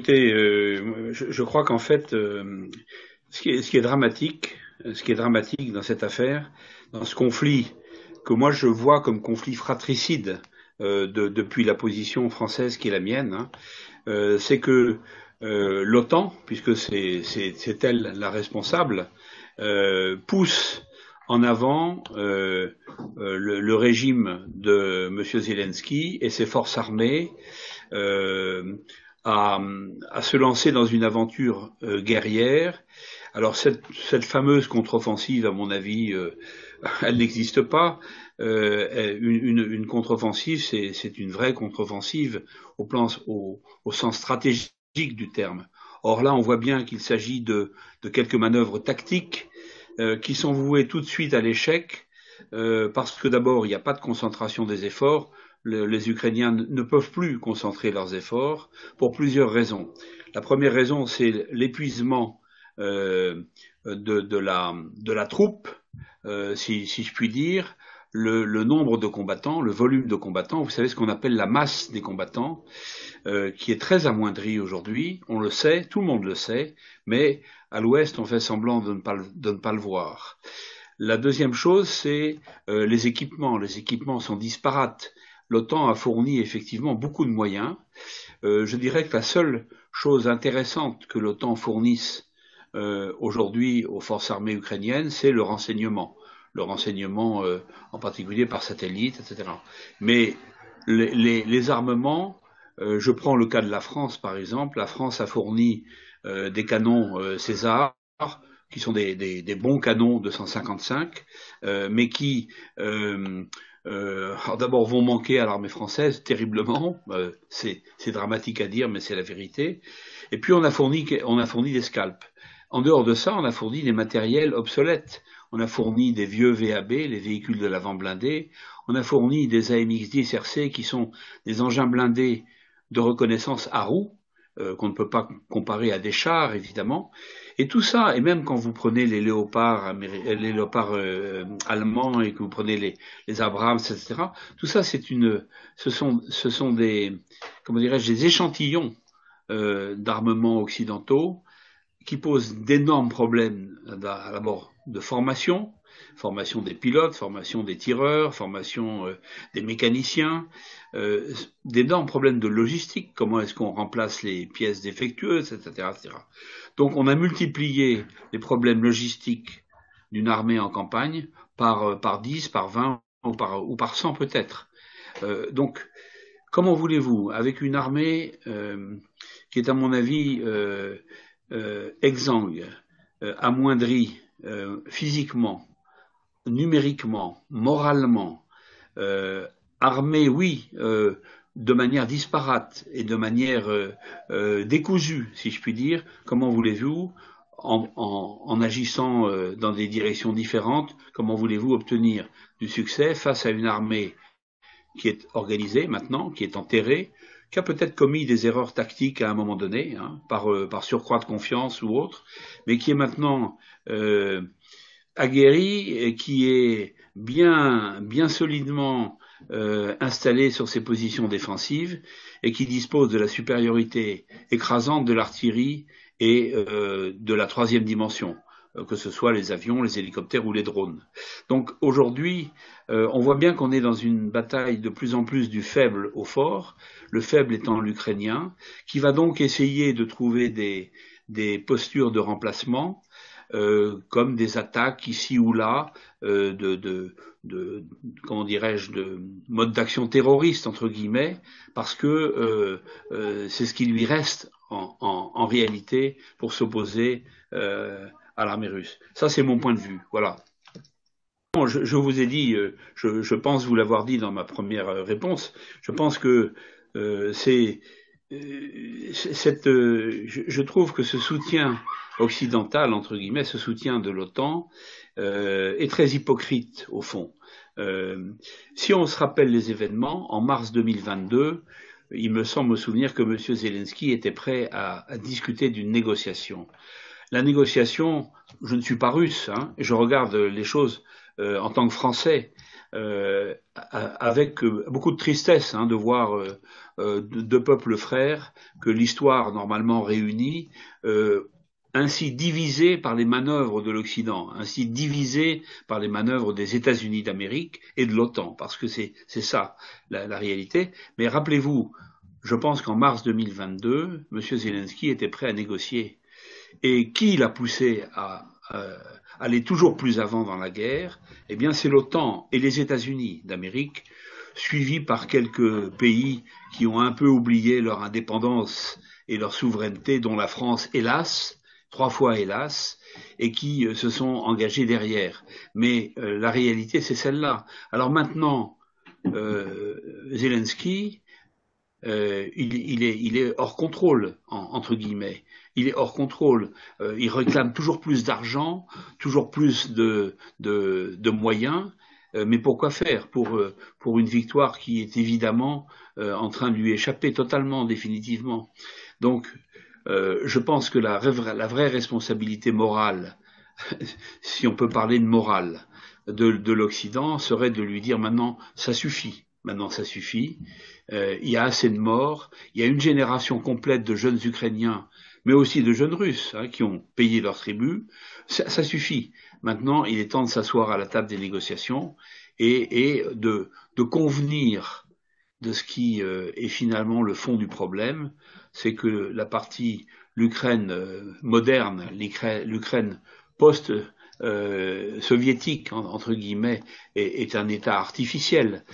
Écoutez, euh, je, crois qu'en fait, euh, ce, qui est, dramatique, ce qui est dramatique dans cette affaire, dans ce conflit que moi je vois comme conflit fratricide euh, depuis la position française qui est la mienne, hein, c'est que l'OTAN, puisque c'est elle la responsable, pousse en avant le, régime de M. Zelensky et ses forces armées à, se lancer dans une aventure euh, guerrière. Alors cette, cette fameuse contre-offensive, à mon avis, euh, elle n'existe pas. Euh, une, une, contre-offensive, c'est une vraie contre-offensive au, au, au, sens stratégique du terme. Or là, on voit bien qu'il s'agit de, de, quelques manœuvres tactiques qui sont vouées tout de suite à l'échec, parce que d'abord, il n'y a pas de concentration des efforts les Ukrainiens ne peuvent plus concentrer leurs efforts pour plusieurs raisons. La première raison, c'est l'épuisement euh, de, la, troupe, euh, si, je puis dire, le, nombre de combattants, le volume de combattants, vous savez ce qu'on appelle la masse des combattants, euh, qui est très amoindrie aujourd'hui, on le sait, tout le monde le sait, mais à l'ouest on fait semblant de ne pas, de ne pas le voir. La deuxième chose, c'est les équipements. Les équipements sont disparates l'OTAN a fourni effectivement beaucoup de moyens. Euh, je dirais que la seule chose intéressante que l'OTAN fournisse euh, aujourd'hui aux forces armées ukrainiennes, c'est le renseignement. Le renseignement euh, en particulier par satellite, etc. Mais les, armements, je prends le cas de la France par exemple, la France a fourni des canons César, qui sont des, des, bons canons de 155, mais qui euh, d'abord vont manquer à l'armée française terriblement, euh, c'est dramatique à dire, mais c'est la vérité. Et puis on a fourni, on a fourni des scalps. En dehors de ça, on a fourni des matériels obsolètes. On a fourni des vieux VAB, les véhicules de l'avant blindé. On a fourni des AMX-10 RC qui sont des engins blindés de reconnaissance à roues, euh, qu'on ne peut pas comparer à des chars, évidemment. Et tout ça, et même quand vous prenez les léopards, léopards euh, allemands et que vous prenez les, les Abrams, etc., tout ça, c'est une, ce sont, ce sont des, comment dirais-je, des échantillons euh, d'armements occidentaux qui posent d'énormes problèmes d'abord de formation, formation des pilotes, formation des tireurs, formation euh, des mécaniciens, euh, d'énormes problèmes de logistique, comment est-ce qu'on remplace les pièces défectueuses, etc., etc. Donc on a multiplié les problèmes logistiques d'une armée en campagne par, euh, par 10, par 20 ou par, ou par 100 peut-être. Donc comment voulez-vous, avec une armée qui est à mon avis exsangue, amoindrie physiquement, numériquement, moralement, armée, oui, de manière disparate et de manière euh, euh, décousue, si je puis dire, comment voulez-vous, en, agissant euh, dans des directions différentes, comment voulez-vous obtenir du succès face à une armée qui est organisée maintenant, qui est enterrée, qui a peut-être commis des erreurs tactiques à un moment donné, hein, par, par surcroît de confiance ou autre, mais qui est maintenant aguerrie et qui est bien, bien solidement euh, installé sur ses positions défensives et qui dispose de la supériorité écrasante de l'artillerie et euh, de la troisième dimension, euh, que ce soit les avions, les hélicoptères ou les drones. Donc aujourd'hui, on voit bien qu'on est dans une bataille de plus en plus du faible au fort, le faible étant l'Ukrainien, qui va donc essayer de trouver des, des postures de remplacement euh, comme des attaques ici ou là euh, de, de, de, comment dirais-je de mode d'action terroriste entre guillemets parce que euh, c'est ce qui lui reste en, en, en réalité pour s'opposer à l'armée russe. Ça c'est mon point de vue. Voilà. Je, vous ai dit, je, je pense vous l'avoir dit dans ma première réponse. Je pense que c'est cette, je, trouve que ce soutien occidental, entre guillemets, ce soutien de l'OTAN euh, est très hypocrite au fond. Euh, si on se rappelle les événements, en mars 2022, il me semble me souvenir que M. Zelensky était prêt à, discuter d'une négociation. La négociation, je ne suis pas russe, hein, je regarde les choses euh, en tant que Français. euh, avec beaucoup de tristesse hein, de voir deux peuples frères que l'histoire normalement réunie ainsi divisé par les manœuvres de l'Occident, ainsi divisé par les manœuvres des États-Unis d'Amérique et de l'OTAN, parce que c'est ça la, la, réalité. Mais rappelez-vous, je pense qu'en mars 2022, M. Zelensky était prêt à négocier. Et qui l'a poussé à, aller toujours plus avant dans la guerre? Eh bien, c'est l'OTAN et les États-Unis d'Amérique, suivis par quelques pays qui ont un peu oublié leur indépendance et leur souveraineté, dont la France, hélas, trois fois hélas, et qui euh, se sont engagés derrière. Mais euh, la réalité, c'est celle-là. Alors maintenant, euh, Zelensky, il, est, hors contrôle, entre guillemets. Il est hors contrôle. il réclame toujours plus d'argent, toujours plus de, moyens. mais pourquoi faire pour, pour une victoire qui est évidemment en train de lui échapper totalement, définitivement? Donc, euh, je pense que la, la, vraie responsabilité morale, si on peut parler de morale, de, de l'Occident serait de lui dire maintenant ça suffit, maintenant ça suffit, euh, il y a assez de morts, il y a une génération complète de jeunes Ukrainiens, mais aussi de jeunes Russes hein, qui ont payé leur tribut, ça, ça, suffit. Maintenant, il est temps de s'asseoir à la table des négociations et, et de, de, convenir de ce qui euh, est finalement le fond du problème, c'est que la partie l'Ukraine euh, moderne, l'Ukraine post euh, soviétique entre guillemets est, est, un État artificiel.